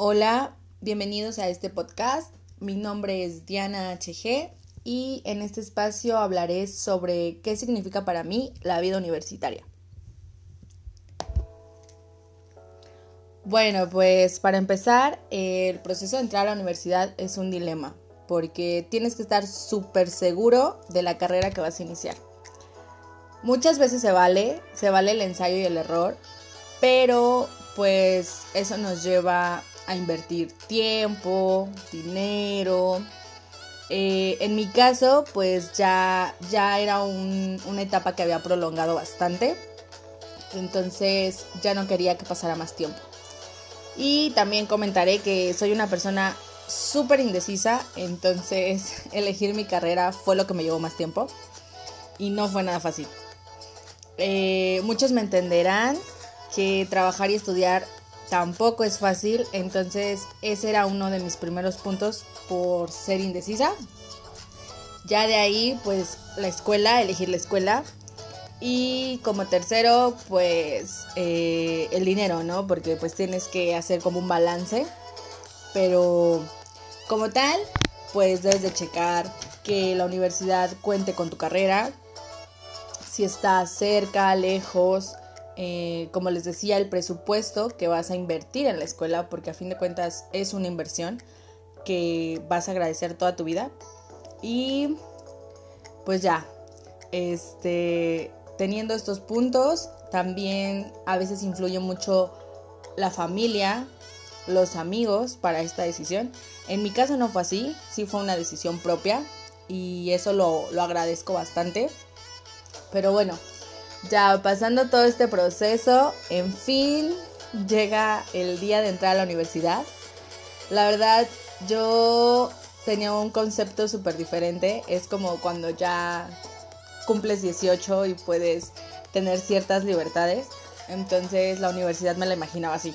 Hola, bienvenidos a este podcast. Mi nombre es Diana HG y en este espacio hablaré sobre qué significa para mí la vida universitaria. Bueno, pues para empezar, el proceso de entrar a la universidad es un dilema, porque tienes que estar súper seguro de la carrera que vas a iniciar. Muchas veces se vale, se vale el ensayo y el error, pero pues eso nos lleva a invertir tiempo, dinero. Eh, en mi caso, pues ya, ya era una etapa que había prolongado bastante. Entonces ya no quería que pasara más tiempo. Y también comentaré que soy una persona súper indecisa, entonces elegir mi carrera fue lo que me llevó más tiempo y no fue nada fácil. Eh, muchos me entenderán que trabajar y estudiar tampoco es fácil, entonces ese era uno de mis primeros puntos por ser indecisa. Ya de ahí, pues la escuela, elegir la escuela, y como tercero, pues eh, el dinero, ¿no? Porque pues tienes que hacer como un balance. Pero como tal, pues debes de checar que la universidad cuente con tu carrera. Si está cerca, lejos. Eh, como les decía, el presupuesto que vas a invertir en la escuela, porque a fin de cuentas es una inversión que vas a agradecer toda tu vida. Y pues ya, este, teniendo estos puntos, también a veces influye mucho la familia, los amigos para esta decisión. En mi caso no fue así, sí fue una decisión propia y eso lo, agradezco bastante. Pero bueno, ya pasando todo este proceso, en fin, llega el día de entrar a la universidad. La verdad, yo tenía un concepto súper diferente. Es como cuando ya cumples 18 y puedes tener ciertas libertades. Entonces la universidad me la imaginaba así.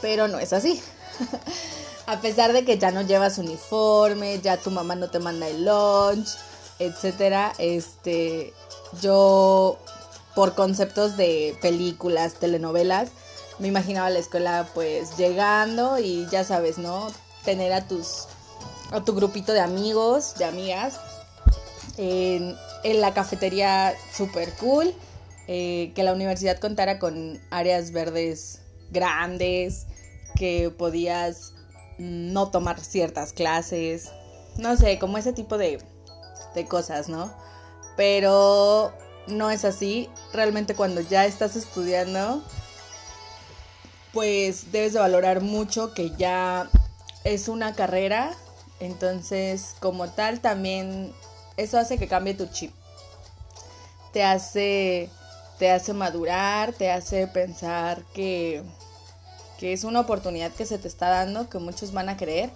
Pero no es así. A pesar de que ya no llevas uniforme, ya tu mamá no te manda el lunch, etcétera, este yo por conceptos de películas, telenovelas, me imaginaba la escuela pues llegando y ya sabes, ¿no? Tener a tus a tu grupito de amigos, de amigas en, la cafetería super cool, eh, que la universidad contara con áreas verdes grandes, que podías no tomar ciertas clases, no sé, como ese tipo de, de cosas, ¿no? Pero no es así, realmente cuando ya estás estudiando, pues debes de valorar mucho que ya es una carrera, entonces como tal también eso hace que cambie tu chip. Te hace, te hace madurar, te hace pensar que, que es una oportunidad que se te está dando, que muchos van a creer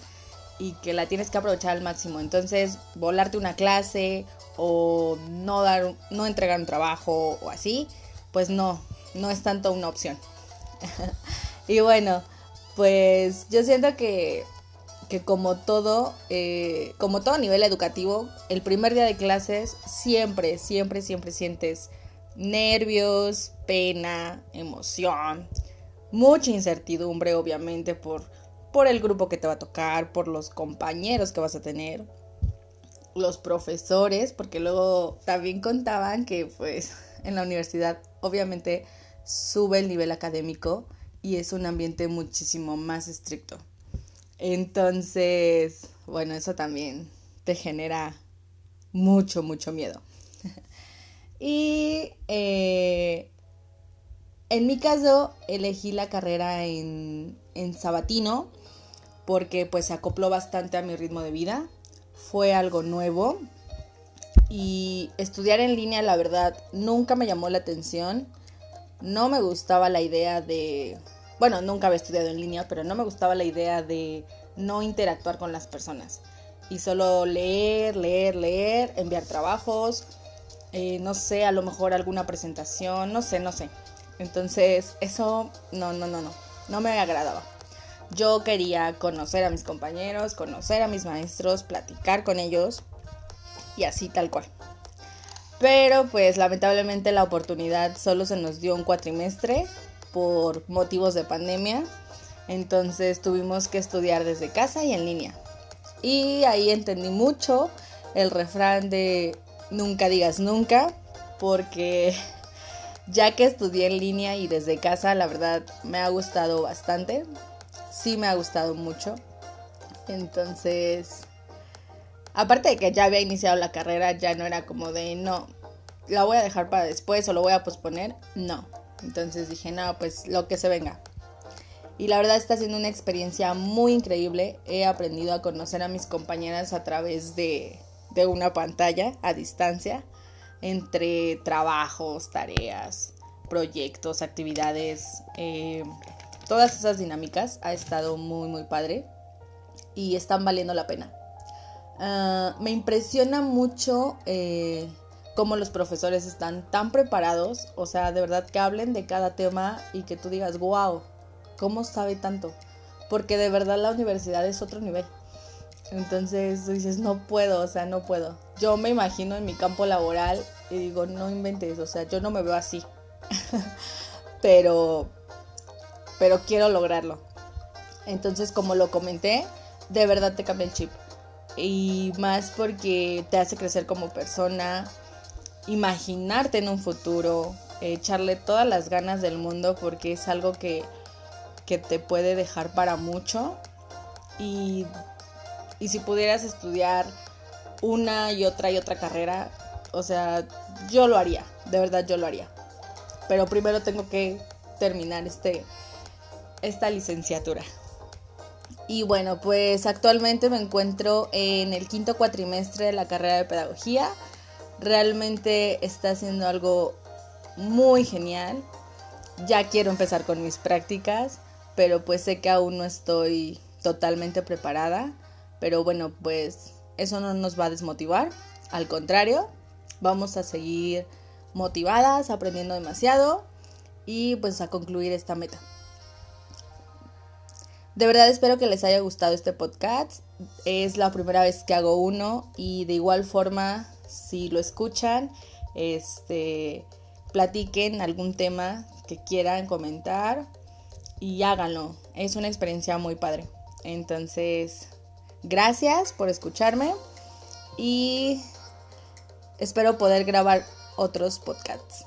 y que la tienes que aprovechar al máximo. Entonces, volarte una clase o no dar no entregar un trabajo o así, pues no, no es tanto una opción. y bueno, pues yo siento que que como todo, eh, como todo nivel educativo, el primer día de clases siempre, siempre, siempre sientes nervios, pena, emoción, mucha incertidumbre, obviamente, por, por el grupo que te va a tocar, por los compañeros que vas a tener, los profesores, porque luego también contaban que pues en la universidad obviamente sube el nivel académico y es un ambiente muchísimo más estricto. Entonces, bueno, eso también te genera mucho, mucho miedo. y eh, en mi caso, elegí la carrera en, en Sabatino porque pues se acopló bastante a mi ritmo de vida. Fue algo nuevo. Y estudiar en línea, la verdad, nunca me llamó la atención. No me gustaba la idea de bueno, nunca había estudiado en línea, pero no me gustaba la idea de no interactuar con las personas y solo leer, leer, leer, enviar trabajos, eh, no sé, a lo mejor alguna presentación, no sé, no sé. Entonces, eso no, no, no, no, no me agradaba. Yo quería conocer a mis compañeros, conocer a mis maestros, platicar con ellos y así tal cual. Pero pues lamentablemente la oportunidad solo se nos dio un cuatrimestre por motivos de pandemia. Entonces tuvimos que estudiar desde casa y en línea. Y ahí entendí mucho el refrán de nunca digas nunca, porque ya que estudié en línea y desde casa, la verdad me ha gustado bastante. Sí me ha gustado mucho. Entonces, aparte de que ya había iniciado la carrera, ya no era como de no, la voy a dejar para después o lo voy a posponer. No. Entonces dije, no, pues lo que se venga. Y la verdad está siendo una experiencia muy increíble. He aprendido a conocer a mis compañeras a través de, de una pantalla a distancia, entre trabajos, tareas, proyectos, actividades, eh, todas esas dinámicas. Ha estado muy, muy padre y están valiendo la pena. Ah, me impresiona mucho eh, cómo los profesores están tan preparados, o sea, de verdad que hablen de cada tema y que tú digas, wow, ¿cómo sabe tanto? Porque de verdad la universidad es otro nivel. Entonces tú dices, no puedo, o sea, no puedo. Yo me imagino en mi campo laboral y digo, no inventes, o sea, yo no me veo así. pero, pero quiero lograrlo. Entonces, como lo comenté, de verdad te cambia el chip. Y más porque te hace crecer como persona, imaginarte en un futuro, echarle todas las ganas del mundo porque es algo que que te puede dejar para mucho. Y, y si pudieras estudiar una y otra y otra carrera, o sea, yo lo haría, de verdad yo lo haría. Pero primero tengo que terminar este, esta licenciatura. Y bueno, pues actualmente me encuentro en el quinto cuatrimestre de la carrera de pedagogía. Realmente está haciendo algo muy genial. Ya quiero empezar con mis prácticas pero pues sé que aún no estoy totalmente preparada, pero bueno, pues eso no nos va a desmotivar, al contrario, vamos a seguir motivadas, aprendiendo demasiado y pues a concluir esta meta. De verdad espero que les haya gustado este podcast. Es la primera vez que hago uno y de igual forma, si lo escuchan, este platiquen algún tema que quieran comentar y háganlo. Es una experiencia muy padre. Entonces, gracias por escucharme y espero poder grabar otros podcasts.